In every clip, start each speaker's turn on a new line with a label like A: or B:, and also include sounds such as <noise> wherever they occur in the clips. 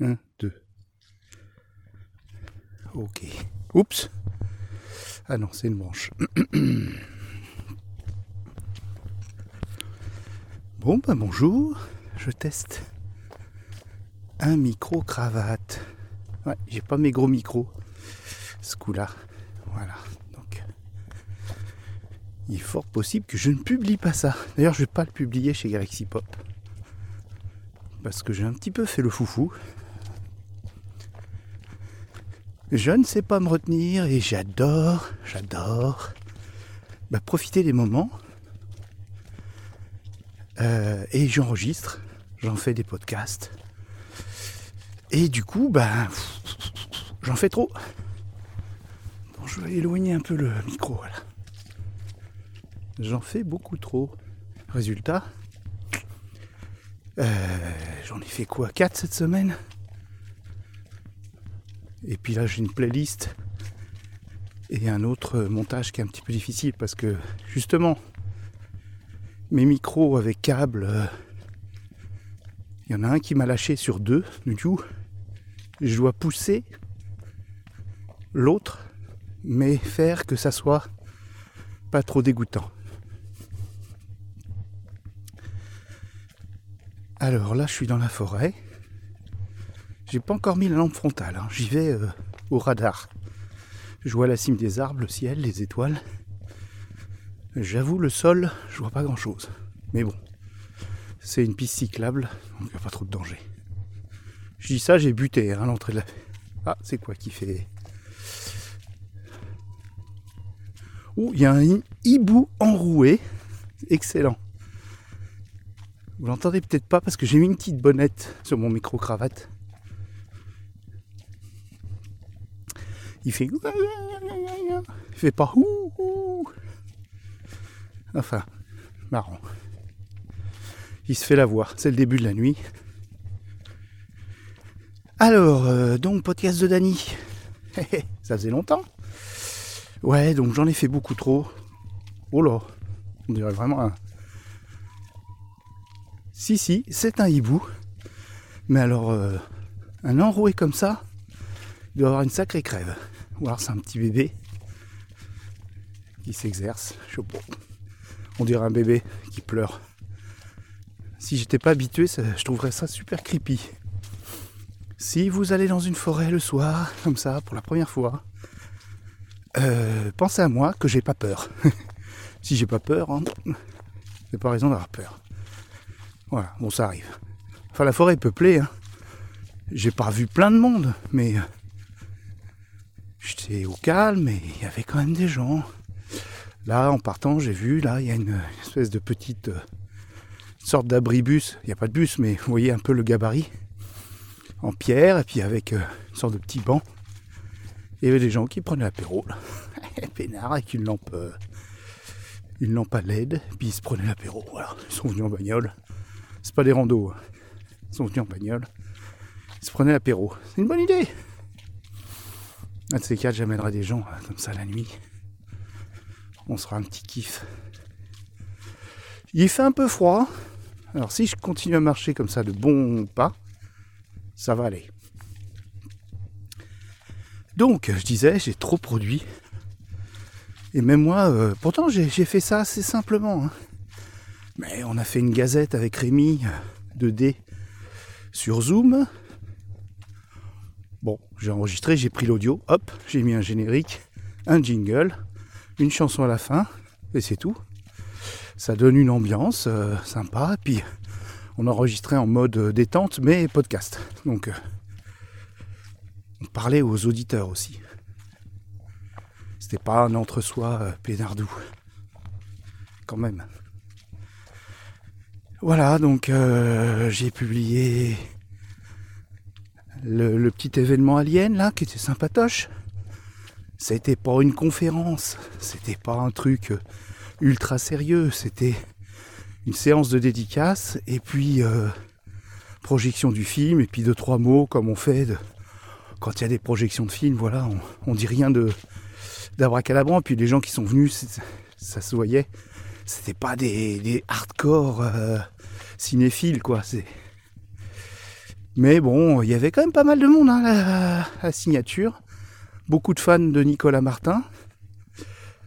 A: 1, 2. Ok. Oups. Ah non, c'est une branche. <clears throat> bon, bah bonjour. Je teste un micro-cravate. Ouais, j'ai pas mes gros micros. Ce coup-là. Voilà. Donc, il est fort possible que je ne publie pas ça. D'ailleurs, je vais pas le publier chez Galaxy Pop. Parce que j'ai un petit peu fait le foufou. Je ne sais pas me retenir et j'adore, j'adore bah, profiter des moments. Euh, et j'enregistre, j'en fais des podcasts. Et du coup, ben, j'en fais trop. Bon, je vais éloigner un peu le micro. Voilà. J'en fais beaucoup trop. Résultat, euh, j'en ai fait quoi 4 cette semaine? Et puis là, j'ai une playlist et un autre montage qui est un petit peu difficile parce que justement, mes micros avec câble, euh, il y en a un qui m'a lâché sur deux, du coup, je dois pousser l'autre, mais faire que ça soit pas trop dégoûtant. Alors là, je suis dans la forêt. J'ai pas encore mis la lampe frontale, hein. j'y vais euh, au radar. Je vois la cime des arbres, le ciel, les étoiles. J'avoue, le sol, je vois pas grand chose. Mais bon, c'est une piste cyclable, donc il n'y a pas trop de danger. Je dis ça, j'ai buté à hein, l'entrée de la. Ah, c'est quoi qui fait. Ouh, il y a un hibou enroué. Excellent. Vous l'entendez peut-être pas parce que j'ai mis une petite bonnette sur mon micro-cravate. Il fait. Il fait pas. Enfin, marrant. Il se fait la voix. C'est le début de la nuit. Alors, euh, donc, podcast de Dany. <laughs> Ça faisait longtemps. Ouais, donc j'en ai fait beaucoup trop. Oh là, on dirait vraiment un. Si, si, c'est un hibou. Mais alors, euh, un enroué comme ça, il doit avoir une sacrée crève. Alors c'est un petit bébé qui s'exerce. On dirait un bébé qui pleure. Si j'étais pas habitué, je trouverais ça super creepy. Si vous allez dans une forêt le soir, comme ça, pour la première fois, euh, pensez à moi que j'ai pas peur. <laughs> si j'ai pas peur, hein, c'est pas raison d'avoir peur. Voilà, bon ça arrive. Enfin la forêt est peuplée. Hein. J'ai pas vu plein de monde, mais J'étais au calme et il y avait quand même des gens. Là, en partant, j'ai vu, là, il y a une espèce de petite euh, sorte d'abribus. Il n'y a pas de bus, mais vous voyez un peu le gabarit. En pierre, et puis avec euh, une sorte de petit banc. Il y avait des gens qui prenaient l'apéro, <laughs> peinard, avec une lampe, euh, une lampe à LED, puis ils se prenaient l'apéro. Voilà, ils sont venus en bagnole. C'est pas des randos, hein. ils sont venus en bagnole. Ils se prenaient l'apéro. C'est une bonne idée. Un de ces quatre, j'amènerai des gens euh, comme ça la nuit. On sera un petit kiff. Il fait un peu froid. Alors si je continue à marcher comme ça de bons pas, ça va aller. Donc, je disais, j'ai trop produit. Et même moi, euh, pourtant j'ai fait ça assez simplement. Hein. Mais on a fait une gazette avec Rémi 2D euh, sur Zoom. Bon, j'ai enregistré, j'ai pris l'audio, hop, j'ai mis un générique, un jingle, une chanson à la fin, et c'est tout. Ça donne une ambiance euh, sympa, puis on a enregistré en mode détente, mais podcast. Donc, euh, on parlait aux auditeurs aussi. C'était pas un entre-soi euh, pénardou. Quand même. Voilà, donc j'ai publié le, petit événement alien là, qui était sympatoche, c'était pas une conférence, c'était pas un truc euh, ultra sérieux, c'était une séance de dédicace et puis euh, projection du film et puis deux trois mots comme on fait quand il y a des projections de films, voilà, on, dit rien de d'abracadabra. Puis les gens qui sont venus, ça se voyait, c'était pas des, hardcore euh, cinéphiles quoi. Mais bon, il y avait quand même pas mal de monde hein, à la signature. Beaucoup de fans de Nicolas Martin,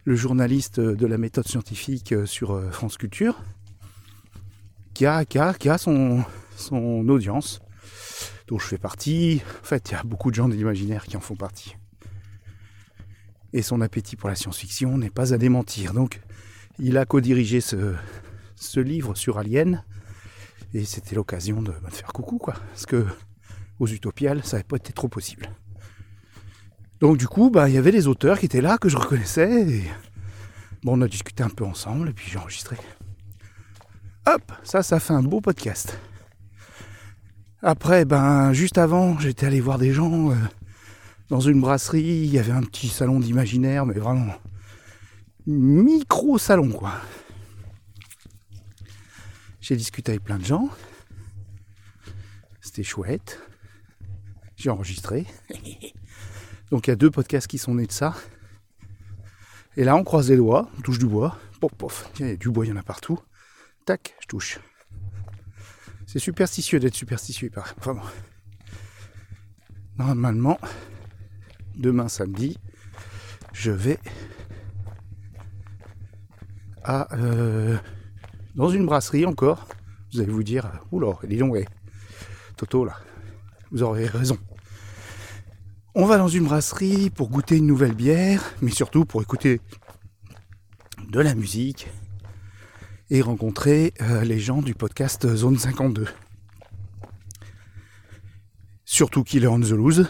A: le journaliste de la méthode scientifique sur euh, France Culture, qui a, qui a, son, son audience, dont je fais partie. En fait, il y a beaucoup de gens de l'imaginaire qui en font partie. Et son appétit pour la science-fiction n'est pas à démentir. Donc, il a co-dirigé ce livre sur Alien. Et c'était l'occasion de faire coucou, quoi. Parce que aux Utopiales, ça n'avait pas été trop possible. Donc du coup, bah, il y avait des auteurs qui étaient là, que je reconnaissais. Bon, on a discuté un peu ensemble, et puis j'ai enregistré. Hop, ça, ça fait un beau podcast. Après, ben, juste avant, j'étais allé voir des gens euh, dans une brasserie. Il y avait un petit salon d'imaginaire, mais vraiment micro salon, quoi. J'ai discuté avec plein de gens. C'était chouette. J'ai enregistré. <laughs> Donc il y a deux podcasts qui sont nés de ça. Et là, on croise les doigts, on touche du bois. Pof, pof. Il y a du bois, il y en a partout. Tac, je touche. C'est superstitieux d'être superstitieux, Enfin bon. Normalement, demain samedi, je vais à euh, dans une brasserie encore. Vous allez vous dire, oula, dis donc. Toto là, vous aurez raison. On va dans une brasserie pour goûter une nouvelle bière, mais surtout pour écouter de la musique et rencontrer euh, les gens du podcast Zone 52. Surtout Killer on the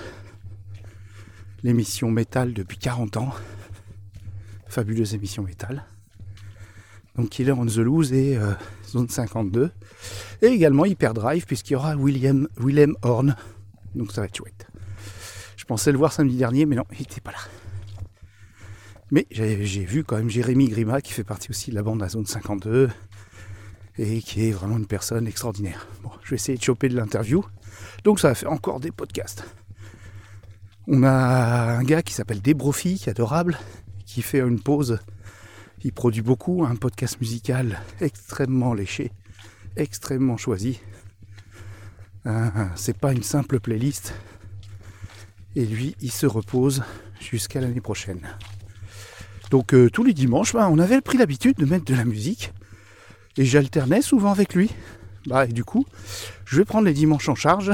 A: l'émission métal depuis 40 ans, fabuleuse émission métal. Donc Killer on the Loose et euh, Zone 52. Et également Hyperdrive puisqu'il y aura William, Willem Horn. Donc ça va être chouette. Je pensais le voir samedi dernier, mais non, il n'était pas là. Mais j'ai vu quand même Jérémy Grima qui fait partie aussi de la bande à Zone 52 et qui est vraiment une personne extraordinaire. Bon, je vais essayer de choper de l'interview. Donc ça va faire encore des podcasts. On a un gars qui s'appelle Debrofi, qui est adorable, qui fait une pause il produit beaucoup, un podcast musical <laughs> extrêmement léché, extrêmement choisi. Euh, c'est pas une simple playlist. Et lui, il se repose jusqu'à l'année prochaine. Donc euh, tous les dimanches, bah, on avait pris l'habitude de mettre de la musique. Et j'alternais souvent avec lui. Bah, et du coup, je vais prendre les dimanches en charge.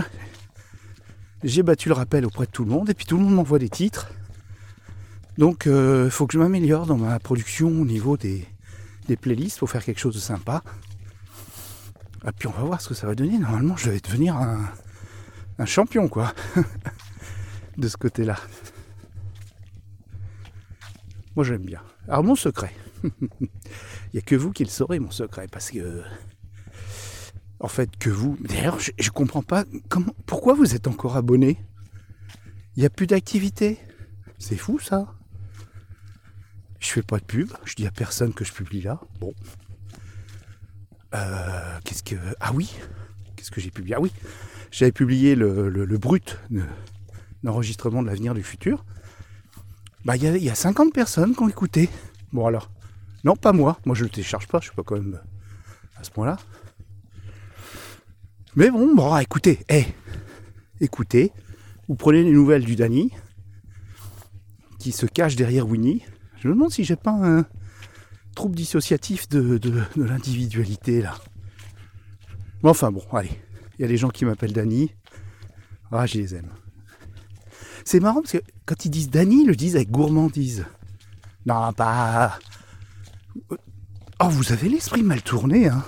A: J'ai battu le rappel auprès de tout le monde. Et puis tout le monde m'envoie des titres. Donc il euh, faut que je m'améliore dans ma production au niveau des, playlists pour faire quelque chose de sympa. Et puis on va voir ce que ça va donner. Normalement je vais devenir un, un champion quoi. <laughs> de ce côté-là. Moi j'aime bien. Alors mon secret. <laughs> Il n'y a que vous qui le saurez mon secret. Parce que. En fait, que vous. D'ailleurs, je, ne comprends pas. Comment, pourquoi vous êtes encore abonné? Il n'y a plus d'activité. C'est fou ça. Je fais pas de pub, je dis à personne que je publie là. Bon. Euh, qu'est-ce que. Ah oui Qu'est-ce que j'ai publié? Ah oui J'avais publié le, le, brut d'enregistrement de l'avenir du futur. Bah, il y, a 50 personnes qui ont écouté. Bon, alors. Non, pas moi. Moi, je le télécharge pas. Je suis pas quand même à ce point-là. Mais bon, bon, écoutez. Eh, écoutez. Vous prenez les nouvelles du Dany qui se cache derrière Winnie. Je me demande si j'ai pas un trouble dissociatif de, l'individualité là. Mais enfin bon, allez. Il y a des gens qui m'appellent Dany. Ah, je les aime. C'est marrant parce que quand ils disent Dany, ils le disent avec gourmandise. Non, pas. Oh, vous avez l'esprit mal tourné, hein.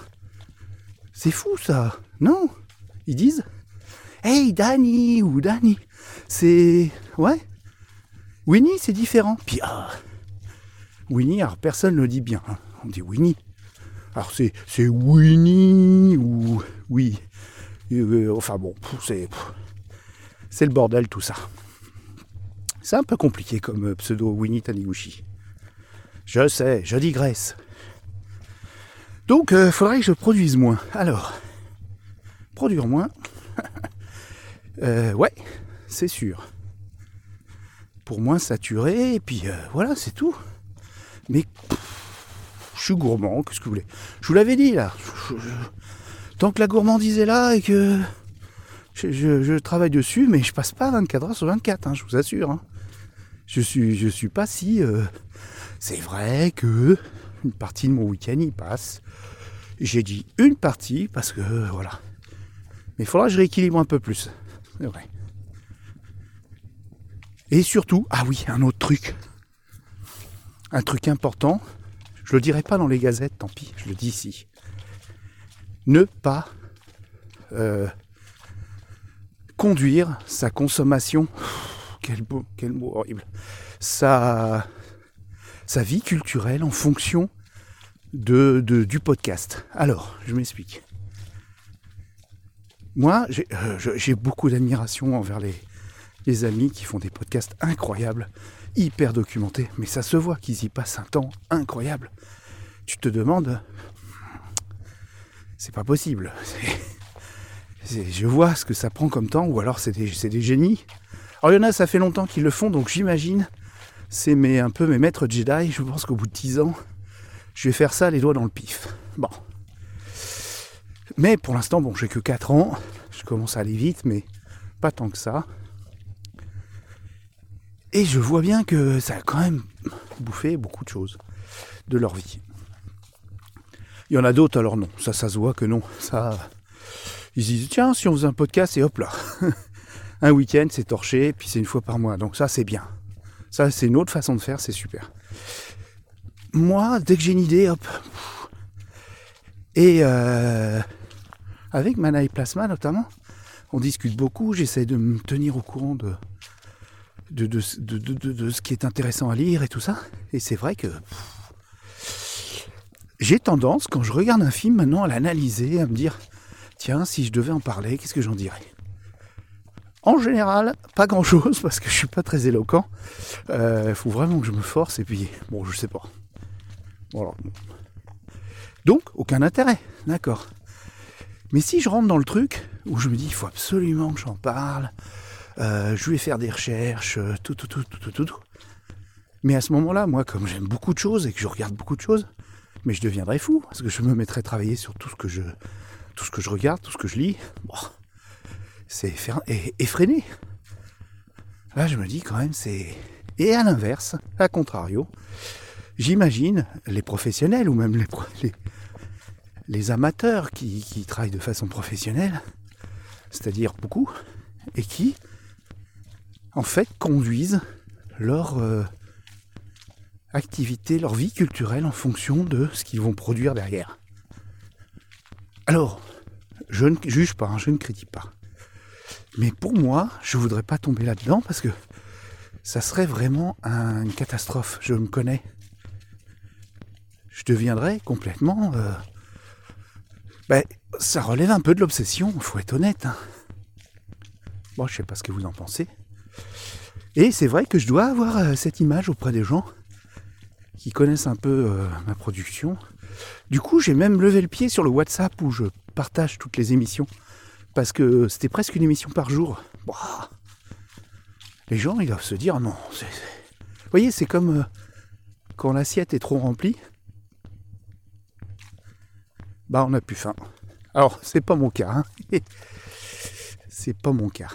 A: C'est fou ça, non Ils disent Hey Danny ou Danny. C'est. Ouais. Winnie, c'est différent. Puis, ah, Winnie, alors personne ne le dit bien. Hein. On dit Winnie. Alors c'est, c'est Winnie ou oui. Euh, enfin bon, c'est, c'est le bordel tout ça. C'est un peu compliqué comme euh, pseudo Winnie Taniguchi. Je sais, je digresse. Donc, il euh, faudrait que je produise moins. Alors, produire moins. <laughs> ouais, c'est sûr. Pour moins saturer, et puis voilà, c'est tout. Mais je suis gourmand, qu'est-ce que vous voulez? Je vous l'avais dit là. tant que la gourmandise est là et que Je, travaille dessus, mais je passe pas 24 heures sur 24, hein, je vous assure. Hein. Je suis, je suis pas si. Euh, c'est vrai que une partie de mon week-end y passe. J'ai dit une partie parce que voilà. Mais il faudra que je rééquilibre un peu plus. C'est vrai. Et surtout, ah oui, un autre truc. Un truc important. Je le dirai pas dans les gazettes, tant pis, je le dis ici. Ne pas euh, conduire sa consommation. Quel, mot horrible. Sa, vie culturelle en fonction du podcast. Alors, je m'explique. Moi, j'ai euh, beaucoup d'admiration envers les amis qui font des podcasts incroyables, hyper documentés, mais ça se voit qu'ils y passent un temps incroyable. Tu te demandes, c'est pas possible. je vois ce que ça prend comme temps, ou alors c'est des, des, génies. Alors il y en a, ça fait longtemps qu'ils le font, donc j'imagine, c'est mes, un peu mes maîtres Jedi. Je pense qu'au bout de 10 ans, je vais faire ça les doigts dans le pif. Bon. Mais pour l'instant, bon, j'ai que 4 ans. Je commence à aller vite, mais pas tant que ça. Et je vois bien que ça a quand même bouffé beaucoup de choses de leur vie. Il y en a d'autres, alors non. Ça, ça se voit que non. Ça, ils disent, tiens, si on faisait un podcast, et hop là. <laughs> un week-end, c'est torché, puis c'est une fois par mois. Donc ça, c'est bien. Ça, c'est une autre façon de faire, c'est super moi, dès que j'ai une idée, hop. Et euh, avec Manaï Plasma notamment, on discute beaucoup, j'essaie de me tenir au courant de de, ce qui est intéressant à lire et tout ça. Et c'est vrai que j'ai tendance, quand je regarde un film maintenant, à l'analyser, à me dire, tiens, si je devais en parler, qu'est-ce que j'en dirais? En général, pas grand chose parce que je suis pas très éloquent. Il euh, faut vraiment que je me force et puis bon, je sais pas. Donc, aucun intérêt, d'accord. Mais si je rentre dans le truc, où je me dis, il faut absolument que j'en parle, euh, je vais faire des recherches, euh, tout, tout, tout, tout, tout, tout. Mais à ce moment-là, moi, comme j'aime beaucoup de choses et que je regarde beaucoup de choses, mais je deviendrais fou, parce que je me mettrais à travailler sur tout ce que je, tout ce que je regarde, tout ce que je lis. C'est effréné. Là, je me dis quand même, c'est... Et à l'inverse, à contrario, j'imagine les professionnels ou même les, les, amateurs qui, travaillent de façon professionnelle, c'est-à-dire beaucoup, et qui en fait conduisent leur euh, activité, leur vie culturelle en fonction de ce qu'ils vont produire derrière. Alors, je ne juge pas, hein, je ne critique pas. Mais pour moi, je ne voudrais pas tomber là-dedans parce que ça serait vraiment une catastrophe. Je me connais je deviendrais complètement... Euh, ben, ça relève un peu de l'obsession, il faut être honnête. Hein. Bon, je sais pas ce que vous en pensez. Et c'est vrai que je dois avoir euh, cette image auprès des gens qui connaissent un peu euh, ma production. Du coup, j'ai même levé le pied sur le WhatsApp où je partage toutes les émissions. Parce que c'était presque une émission par jour. les gens, ils doivent se dire non. Vous voyez, c'est comme quand l'assiette est trop remplie bah on a plus faim. Alors, c'est pas mon cas. Hein. <laughs> c'est pas mon cas.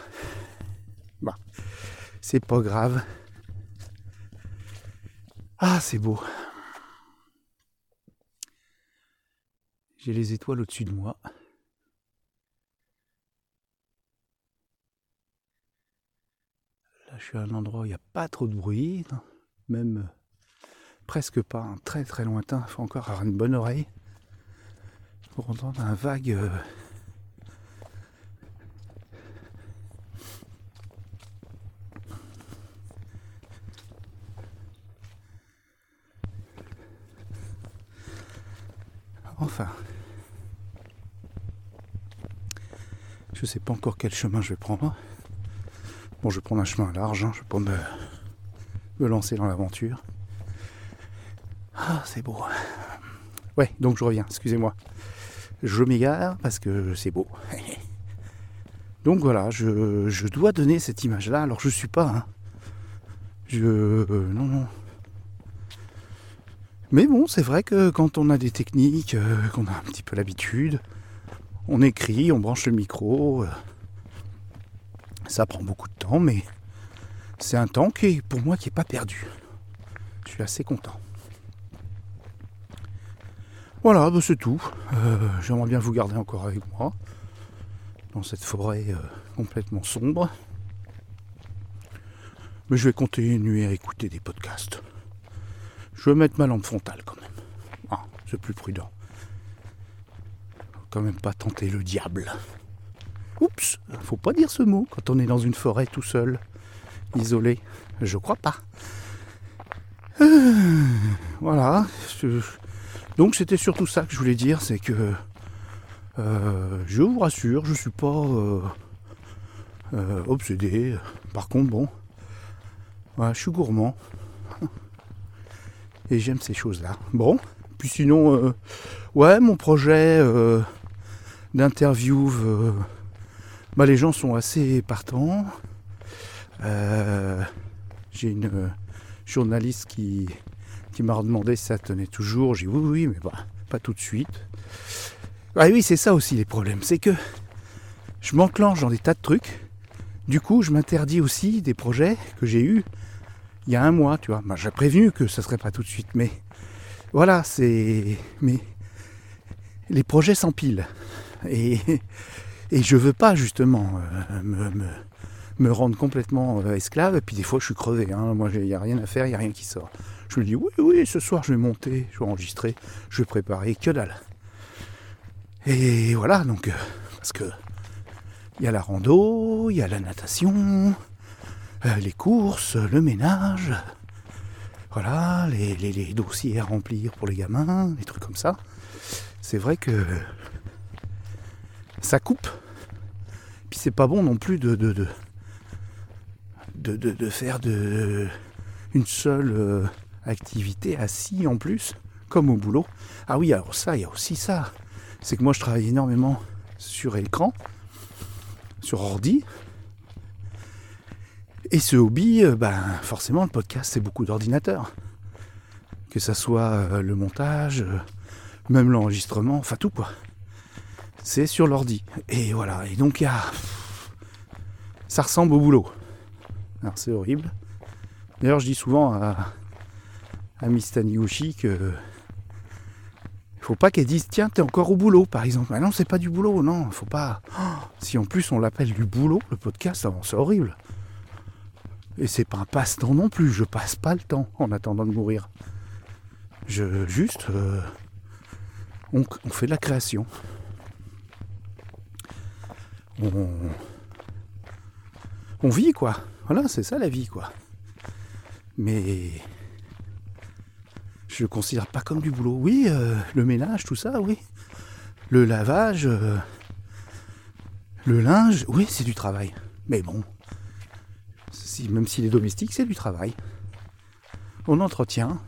A: C'est pas grave. Ah, c'est beau. J'ai les étoiles au-dessus de moi. Là, je suis à un endroit où il n'y a pas trop de bruit, même presque pas, hein. très très lointain. Il faut encore avoir une bonne oreille pour entendre un vague euh, Enfin, je sais pas encore quel chemin je vais prendre. Bon, je vais prendre un chemin large, hein, je vais pas me, me lancer dans l'aventure. Ah, c'est beau. Ouais, donc je reviens, excusez-moi je m'égare parce que c'est beau. <laughs> Donc voilà, je, dois donner cette image-là. Alors je suis pas. Hein. Je. Euh, non, non. Mais bon, c'est vrai que quand on a des techniques, euh, qu'on a un petit peu l'habitude, on écrit, on branche le micro, euh, Ça prend beaucoup de temps, mais c'est un temps qui pour moi qui n'est pas perdu. Je suis assez content. Voilà, bah, c'est tout. Euh, j'aimerais bien vous garder encore avec moi dans cette forêt complètement sombre. Mais je vais continuer à écouter des podcasts. Je vais mettre ma lampe frontale quand même. Ah, c'est plus prudent. Faut quand même pas tenter le diable. Oups, faut pas dire ce mot quand on est dans une forêt tout seul, isolé. Je crois pas. Euh, voilà. Donc c'était surtout ça que je voulais dire, c'est que euh, je vous rassure, je suis pas euh, obsédé. Par contre, bon, je suis gourmand. Et j'aime ces choses-là. Bon, puis sinon, ouais, mon projet d'interview bah, les gens sont assez partants. Euh, j'ai une euh, journaliste qui, m'a demandé si ça tenait toujours. J'ai dit oui, oui, mais bah, pas tout de suite. Ah oui, c'est ça aussi les problèmes. C'est que je m'enclenche dans des tas de trucs. Du coup, je m'interdis aussi des projets que j'ai eus il y a un mois, tu vois. J'ai prévenu que ça serait pas tout de suite, mais voilà, c'est. Mais les projets s'empilent. Et et je veux pas justement euh, me, me, rendre complètement euh, esclave. Et puis des fois, je suis crevé. Hein. Moi, il n'y a rien à faire, il n'y a rien qui sort. Je me dis, oui, oui, ce soir, je vais monter, je vais enregistrer, je vais préparer, que dalle. Et voilà, donc, euh, parce que il y a la rando, il y a la natation, les courses, le ménage, voilà, les, les, dossiers à remplir pour les gamins, des trucs comme ça. C'est vrai que ça coupe. Puis c'est pas bon non plus de, de, de, de, faire de, une seule euh, activité assis en plus, comme au boulot. Ah oui, alors ça, il y a aussi ça. C'est que moi je travaille énormément sur écran, sur ordi. Et ce hobby, euh, ben, forcément, le podcast, c'est beaucoup d'ordinateurs. Que ça soit euh, le montage, même l'enregistrement, enfin tout quoi c'est sur l'ordi. Et voilà, et donc il y a... Ça ressemble au boulot. Alors c'est horrible. D'ailleurs je dis souvent à, à Miss Taniguchi que... Il faut pas qu'elle dise tiens t'es encore au boulot par exemple. Ah non c'est pas du boulot, non, faut pas. si en plus on l'appelle du boulot, le podcast, c'est horrible. Et c'est pas un passe-temps non plus, je passe pas le temps en attendant de mourir. Je juste euh, on fait de la création on, vit quoi. Voilà, c'est ça la vie quoi. Mais je le considère pas comme du boulot. Oui, euh, le ménage, tout ça, oui. Le lavage, euh, le linge, oui, c'est du travail. Mais bon, même s'il est domestique, c'est du travail. On entretient.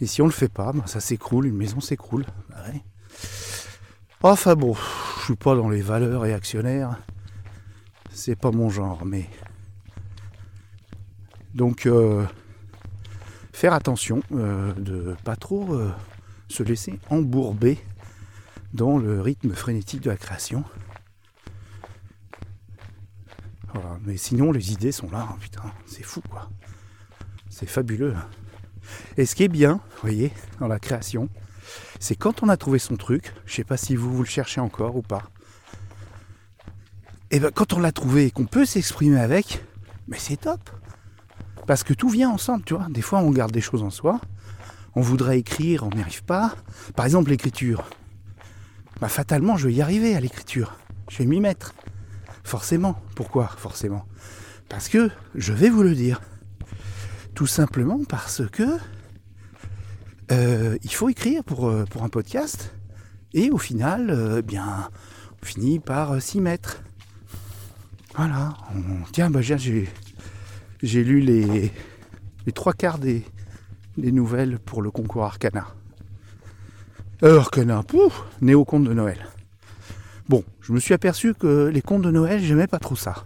A: Et si on le fait pas, ben, ça s'écroule, une maison s'écroule. Enfin bon, suis pas dans les valeurs réactionnaires. C'est pas mon genre, mais. Donc, euh, faire attention euh, de pas trop euh, se laisser embourber dans le rythme frénétique de la création. Mais sinon, les idées sont là, hein, putain, c'est fou quoi. C'est fabuleux. Hein. Et ce qui est bien, vous voyez, dans la création, c'est quand on a trouvé son truc, je sais pas si vous, vous le cherchez encore ou pas, et ben quand on l'a trouvé et qu'on peut s'exprimer avec, mais c'est top. Parce que tout vient ensemble, tu vois. Des fois on garde des choses en soi, on voudrait écrire, on n'y arrive pas. Par exemple l'écriture. Bah fatalement je vais y arriver à l'écriture. Je vais m'y mettre. Forcément. Pourquoi Forcément? Parce que, je vais vous le dire, tout simplement parce que euh, il faut écrire pour, euh, pour un podcast. Et au final, euh, bien, on finit par s'y mettre. Voilà. Tiens, bah, j'ai, lu les, trois quarts des, nouvelles pour le concours Arcana. Arcana, pouf, néo conte de Noël. Bon, je me suis aperçu que les contes de Noël, j'aimais pas trop ça.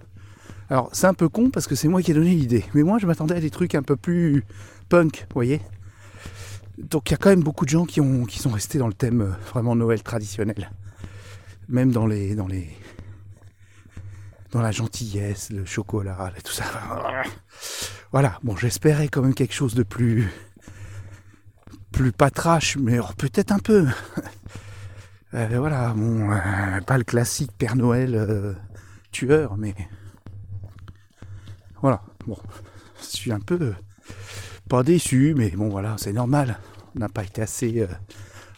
A: Alors, c'est un peu con parce que c'est moi qui ai donné l'idée. Mais moi, je m'attendais à des trucs un peu plus punk, vous voyez donc il y a quand même beaucoup de gens qui, ont, qui sont restés dans le thème euh, vraiment Noël traditionnel. Même dans les, dans les, dans la gentillesse, le chocolat, tout ça. Voilà, bon, j'espérais quand même quelque chose de plus plus patrache, mais peut-être un peu. Euh, voilà, bon, euh, pas le classique Père Noël euh, tueur, mais voilà, bon, je suis un peu pas déçu, mais bon, voilà, c'est normal. On n'a pas été assez.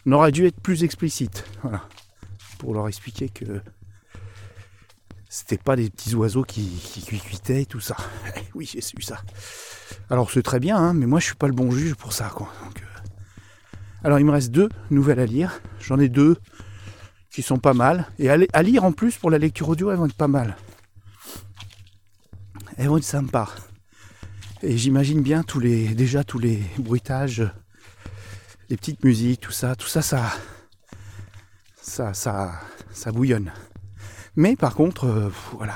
A: on aurait dû être plus explicite, voilà, pour leur expliquer que c'était pas des petits oiseaux qui, qui cuitaient et tout ça. <laughs> oui, j'ai su ça. Alors c'est très bien, hein, mais moi je suis pas le bon juge pour ça, quoi. alors il me reste deux nouvelles à lire. J'en ai deux qui sont pas mal. Et à, lire en plus pour la lecture audio, elles vont être pas mal. Elles vont être sympas. Et j'imagine bien tous les, déjà tous les bruitages, les petites musiques, tout ça, tout ça, ça, ça, ça, ça bouillonne. Mais par contre, euh, voilà,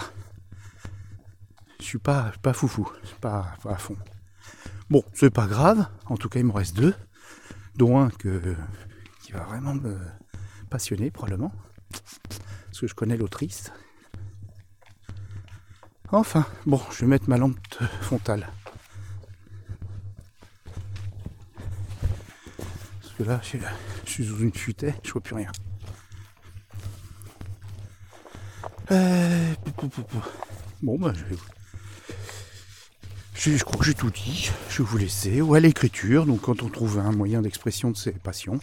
A: je suis pas, pas foufou, pas, pas à fond. Bon, c'est pas grave. En tout cas, il me reste deux, dont un que, qui va vraiment me passionné probablement, parce que je connais l'autrice. Enfin, bon, je vais mettre ma lampe frontale. Parce que là, je suis sous une futaie, je vois plus rien. Euh, bon, bah, je Je, crois que j'ai tout dit. Je vais vous laisser. Ou à l'écriture, donc quand on trouve un moyen d'expression de ses passions.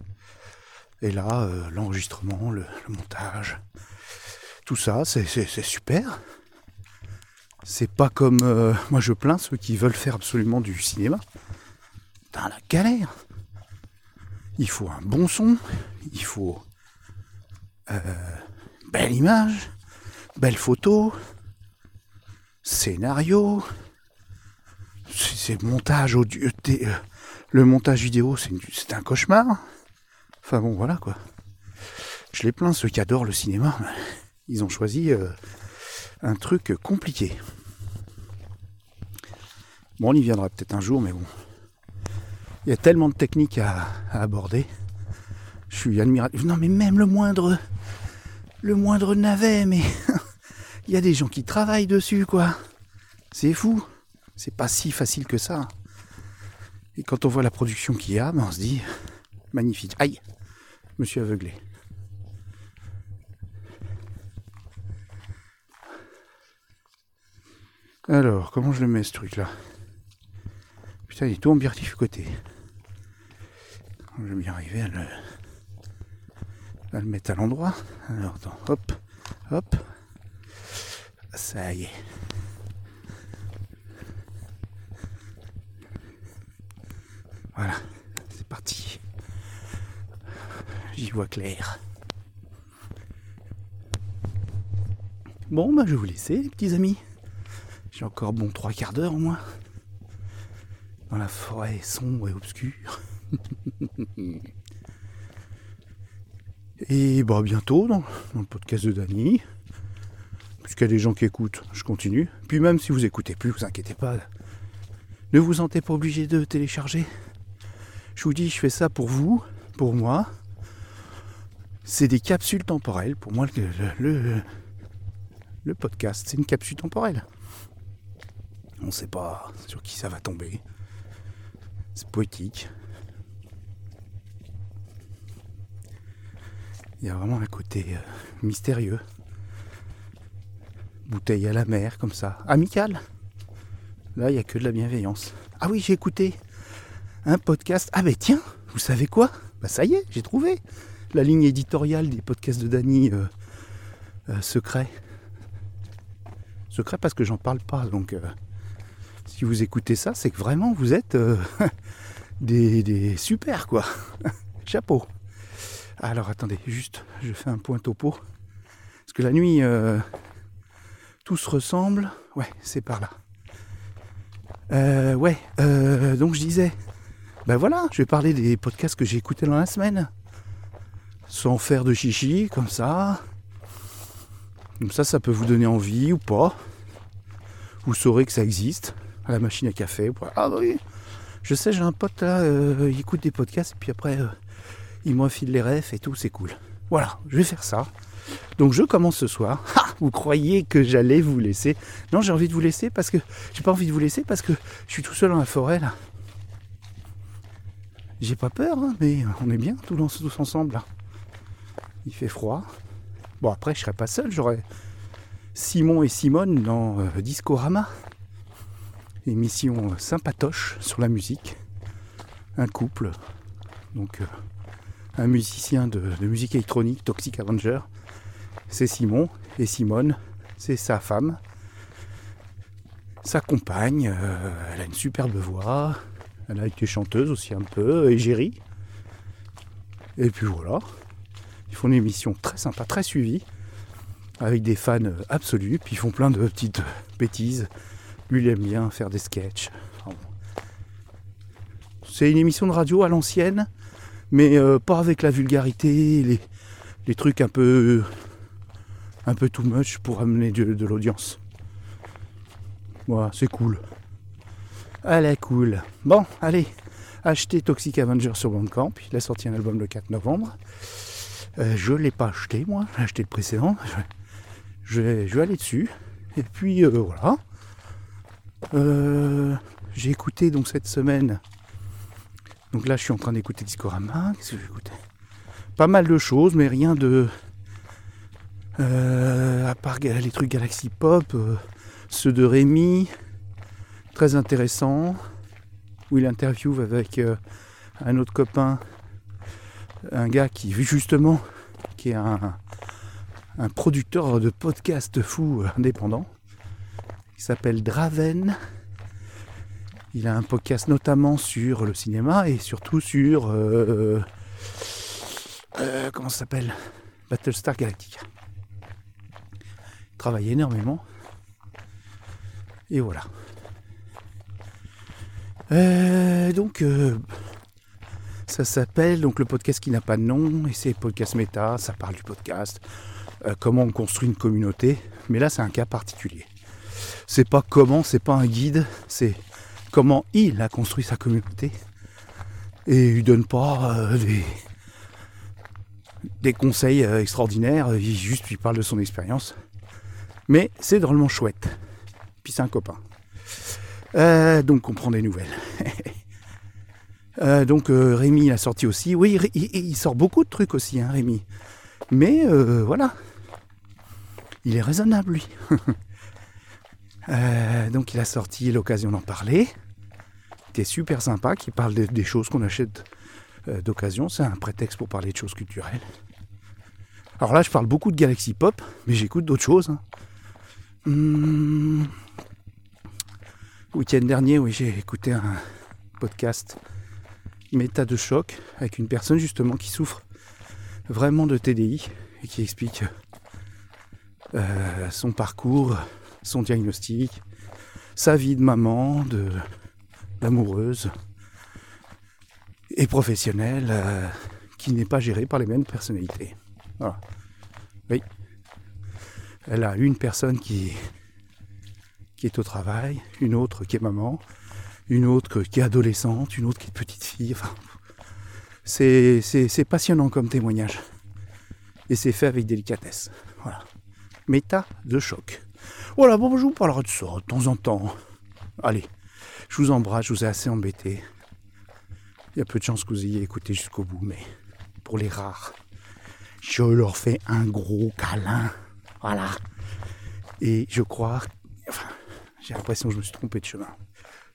A: Et là, euh, l'enregistrement, le, montage, tout ça, c'est super. C'est pas comme. Euh, moi, je plains ceux qui veulent faire absolument du cinéma. Dans la galère. Il faut un bon son, il faut. Euh, belle image, belle photo, scénario. C'est montage audio. Le montage vidéo, c'est un cauchemar. Enfin bon, voilà quoi. Je les plains, ceux qui adorent le cinéma. Ils ont choisi euh, un truc compliqué. Bon, on y viendra peut-être un jour, mais bon. Il y a tellement de techniques à, aborder. Je suis admiratif. Non, mais même le moindre. Le moindre navet, mais. <laughs> Il y a des gens qui travaillent dessus, quoi. C'est fou. C'est pas si facile que ça. Et quand on voit la production qu'il y a, ben, on se dit magnifique. Aïe me suis aveuglé. Alors, comment je le mets ce truc là Putain, il est tout côté. Je vais bien arriver à le, à le mettre à l'endroit. Alors, attends, hop, hop. Ça y est. Voilà, c'est parti. J'y clair. Bon, bah, je vous laisser, les petits amis. J'ai encore bon trois quarts d'heure au moins. Dans la forêt sombre et obscure. et bah, bientôt dans, le podcast de Dany. Puisqu'il y a des gens qui écoutent, je continue. Puis même si vous écoutez plus, vous inquiétez pas. Ne vous sentez pas obligé de télécharger. Je vous dis, je fais ça pour vous, pour moi, c'est des capsules temporelles. Pour moi, le, podcast, c'est une capsule temporelle. On ne sait pas sur qui ça va tomber. C'est poétique. Il y a vraiment un côté euh, mystérieux. Bouteille à la mer, comme ça. Amical. Là, il n'y a que de la bienveillance. Ah oui, j'ai écouté un podcast. Ah ben tiens, vous savez quoi? Bah ça y est, j'ai trouvé la ligne éditoriale des podcasts de Dany euh, euh, secret. Secret parce que j'en parle pas. Donc euh, si vous écoutez ça, c'est que vraiment vous êtes <laughs> des, des, super quoi. <laughs> Chapeau. Alors attendez, juste je fais un point topo. Parce que la nuit, tout se ressemble. Ouais, c'est par là. ouais, donc je disais, ben voilà, je vais parler des podcasts que j'ai écoutés dans la semaine sans faire de chichi, comme ça. Comme ça, ça peut vous donner envie ou pas. Vous saurez que ça existe la machine à café. Ah oui, je sais, j'ai un pote là, euh, il écoute des podcasts, et puis après, euh, il m'enfile les refs et tout, c'est cool. Voilà, je vais faire ça. Donc je commence ce soir. Vous croyez que j'allais vous laisser? Non, j'ai envie de vous laisser parce que j'ai pas envie de vous laisser parce que je suis tout seul dans la forêt là. J'ai pas peur, hein, mais on est bien tous, tous ensemble là. Il fait froid. Bon après je serai pas seul, j'aurai Simon et Simone dans euh, Discorama. Émission sympatoche sur la musique. Un couple. Donc euh, un musicien de, musique électronique, Toxic Avenger. C'est Simon. Et Simone, c'est sa femme. Sa compagne. Euh, elle a une superbe voix. Elle a été chanteuse aussi un peu, égérie. Et puis voilà. Ils font une émission très sympa, très suivie, avec des fans absolus. Puis ils font plein de petites bêtises. Lui, il aime bien faire des sketchs. C'est une émission de radio à l'ancienne, mais euh, pas avec la vulgarité, les, trucs un peu, un peu too much pour amener de, de l'audience. Voilà, c'est cool. Elle est cool. Bon, allez, achetez Toxic Avenger sur Bandcamp. Il a sorti un album le 4 novembre. Euh, je ne l'ai pas acheté, moi. J'ai acheté le précédent. Je, vais, aller dessus. Et puis, euh, voilà. Euh, j'ai écouté donc cette semaine. Donc là, je suis en train d'écouter Discorama. Qu'est-ce Pas mal de choses, mais rien de. à part les trucs Galaxy Pop, ceux de Rémi, très intéressant où il interviewe avec un autre copain, un gars qui justement qui est un, producteur de podcast fou euh, indépendant. Il s'appelle Draven. Il a un podcast notamment sur le cinéma et surtout sur euh, comment ça s'appelle? Battlestar Galactica. Il travaille énormément. Et voilà. Euh, donc, euh, ça s'appelle donc le podcast qui n'a pas de nom, et c'est podcast méta, ça parle du podcast, euh, comment on construit une communauté, mais là c'est un cas particulier. C'est pas comment, c'est pas un guide, c'est comment il a construit sa communauté, et il donne pas des, des conseils extraordinaires, il juste il parle de son expérience, mais c'est drôlement chouette. Puis c'est un copain. Euh, donc on prend des nouvelles. <laughs> Euh, donc euh, Rémi a sorti aussi. Oui, il, sort beaucoup de trucs aussi, hein, Rémi. Mais voilà. Il est raisonnable, lui. <laughs> donc il a sorti l'occasion d'en parler. Qui est super sympa, qui parle des choses qu'on achète d'occasion. C'est un prétexte pour parler de choses culturelles. Alors là, je parle beaucoup de Galaxy Pop, mais j'écoute d'autres choses. Hein. Hum, week-end dernier, oui, j'ai écouté un podcast méta de choc avec une personne justement qui souffre vraiment de TDI et qui explique euh, son parcours, son diagnostic, sa vie de maman, d'amoureuse et professionnelle euh, qui n'est pas gérée par les mêmes personnalités. Voilà. Oui. Elle a une personne qui est au travail, une autre qui est maman, une autre qui est adolescente, une autre qui est petite fille. Enfin, c'est, passionnant comme témoignage. Et c'est fait avec délicatesse. Voilà. Méta de choc. Voilà, bon, je vous parlerai de ça de temps en temps. Allez, je vous embrasse, je vous ai assez embêté. Il y a peu de chances que vous ayez écouté jusqu'au bout, mais pour les rares, je leur fais un gros câlin. Voilà. Et je crois, enfin, j'ai l'impression que je me suis trompé de chemin.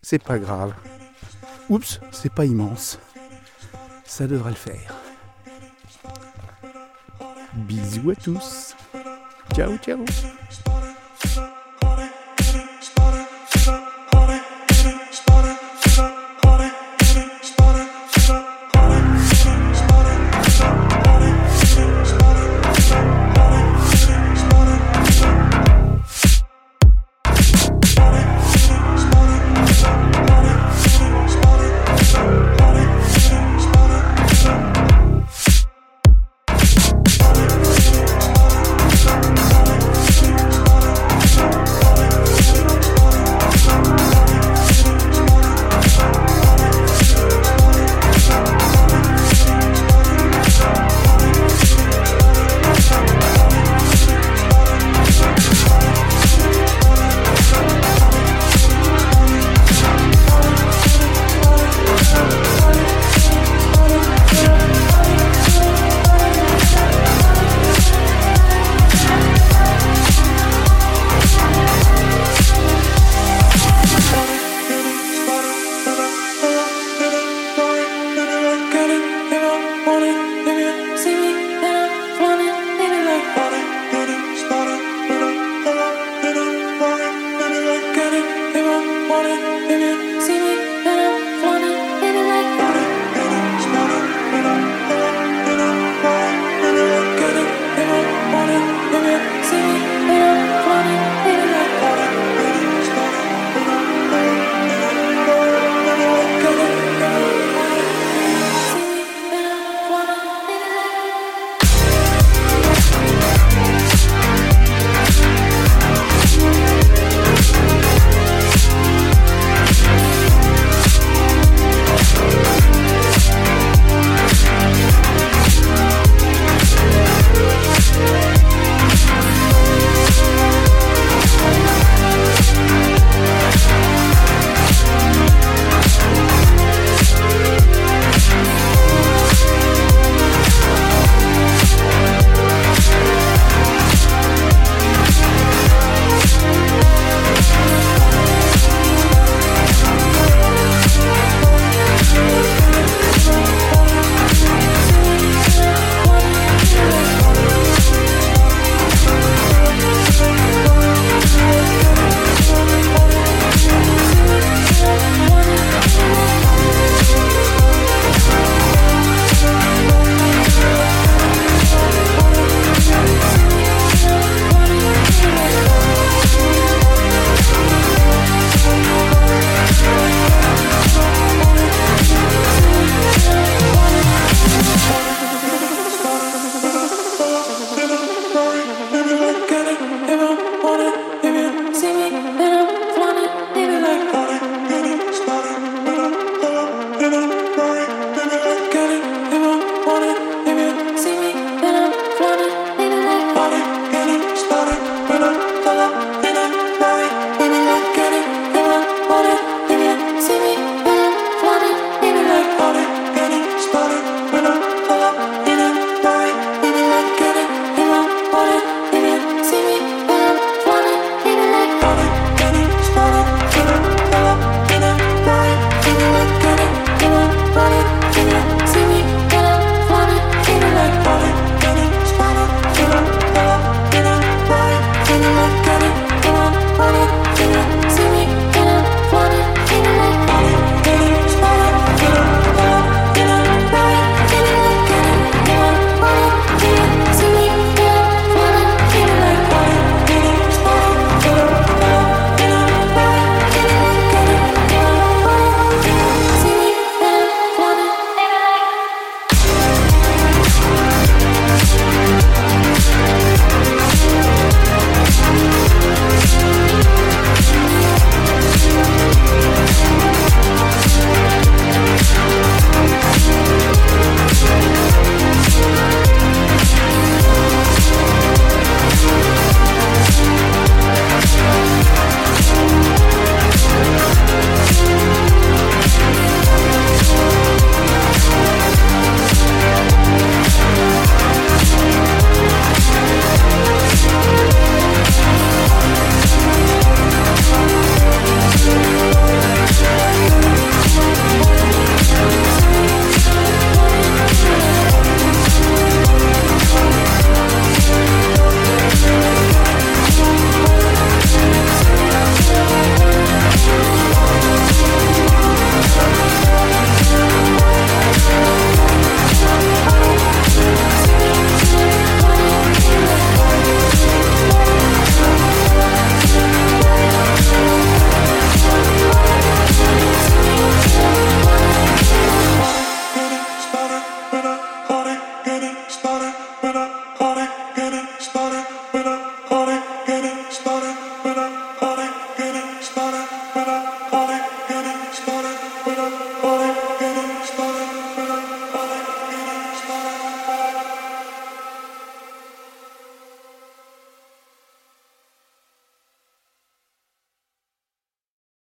A: C'est pas grave. Oups, c'est pas immense. Ça devrait le faire. Bisous à tous. Ciao, ciao.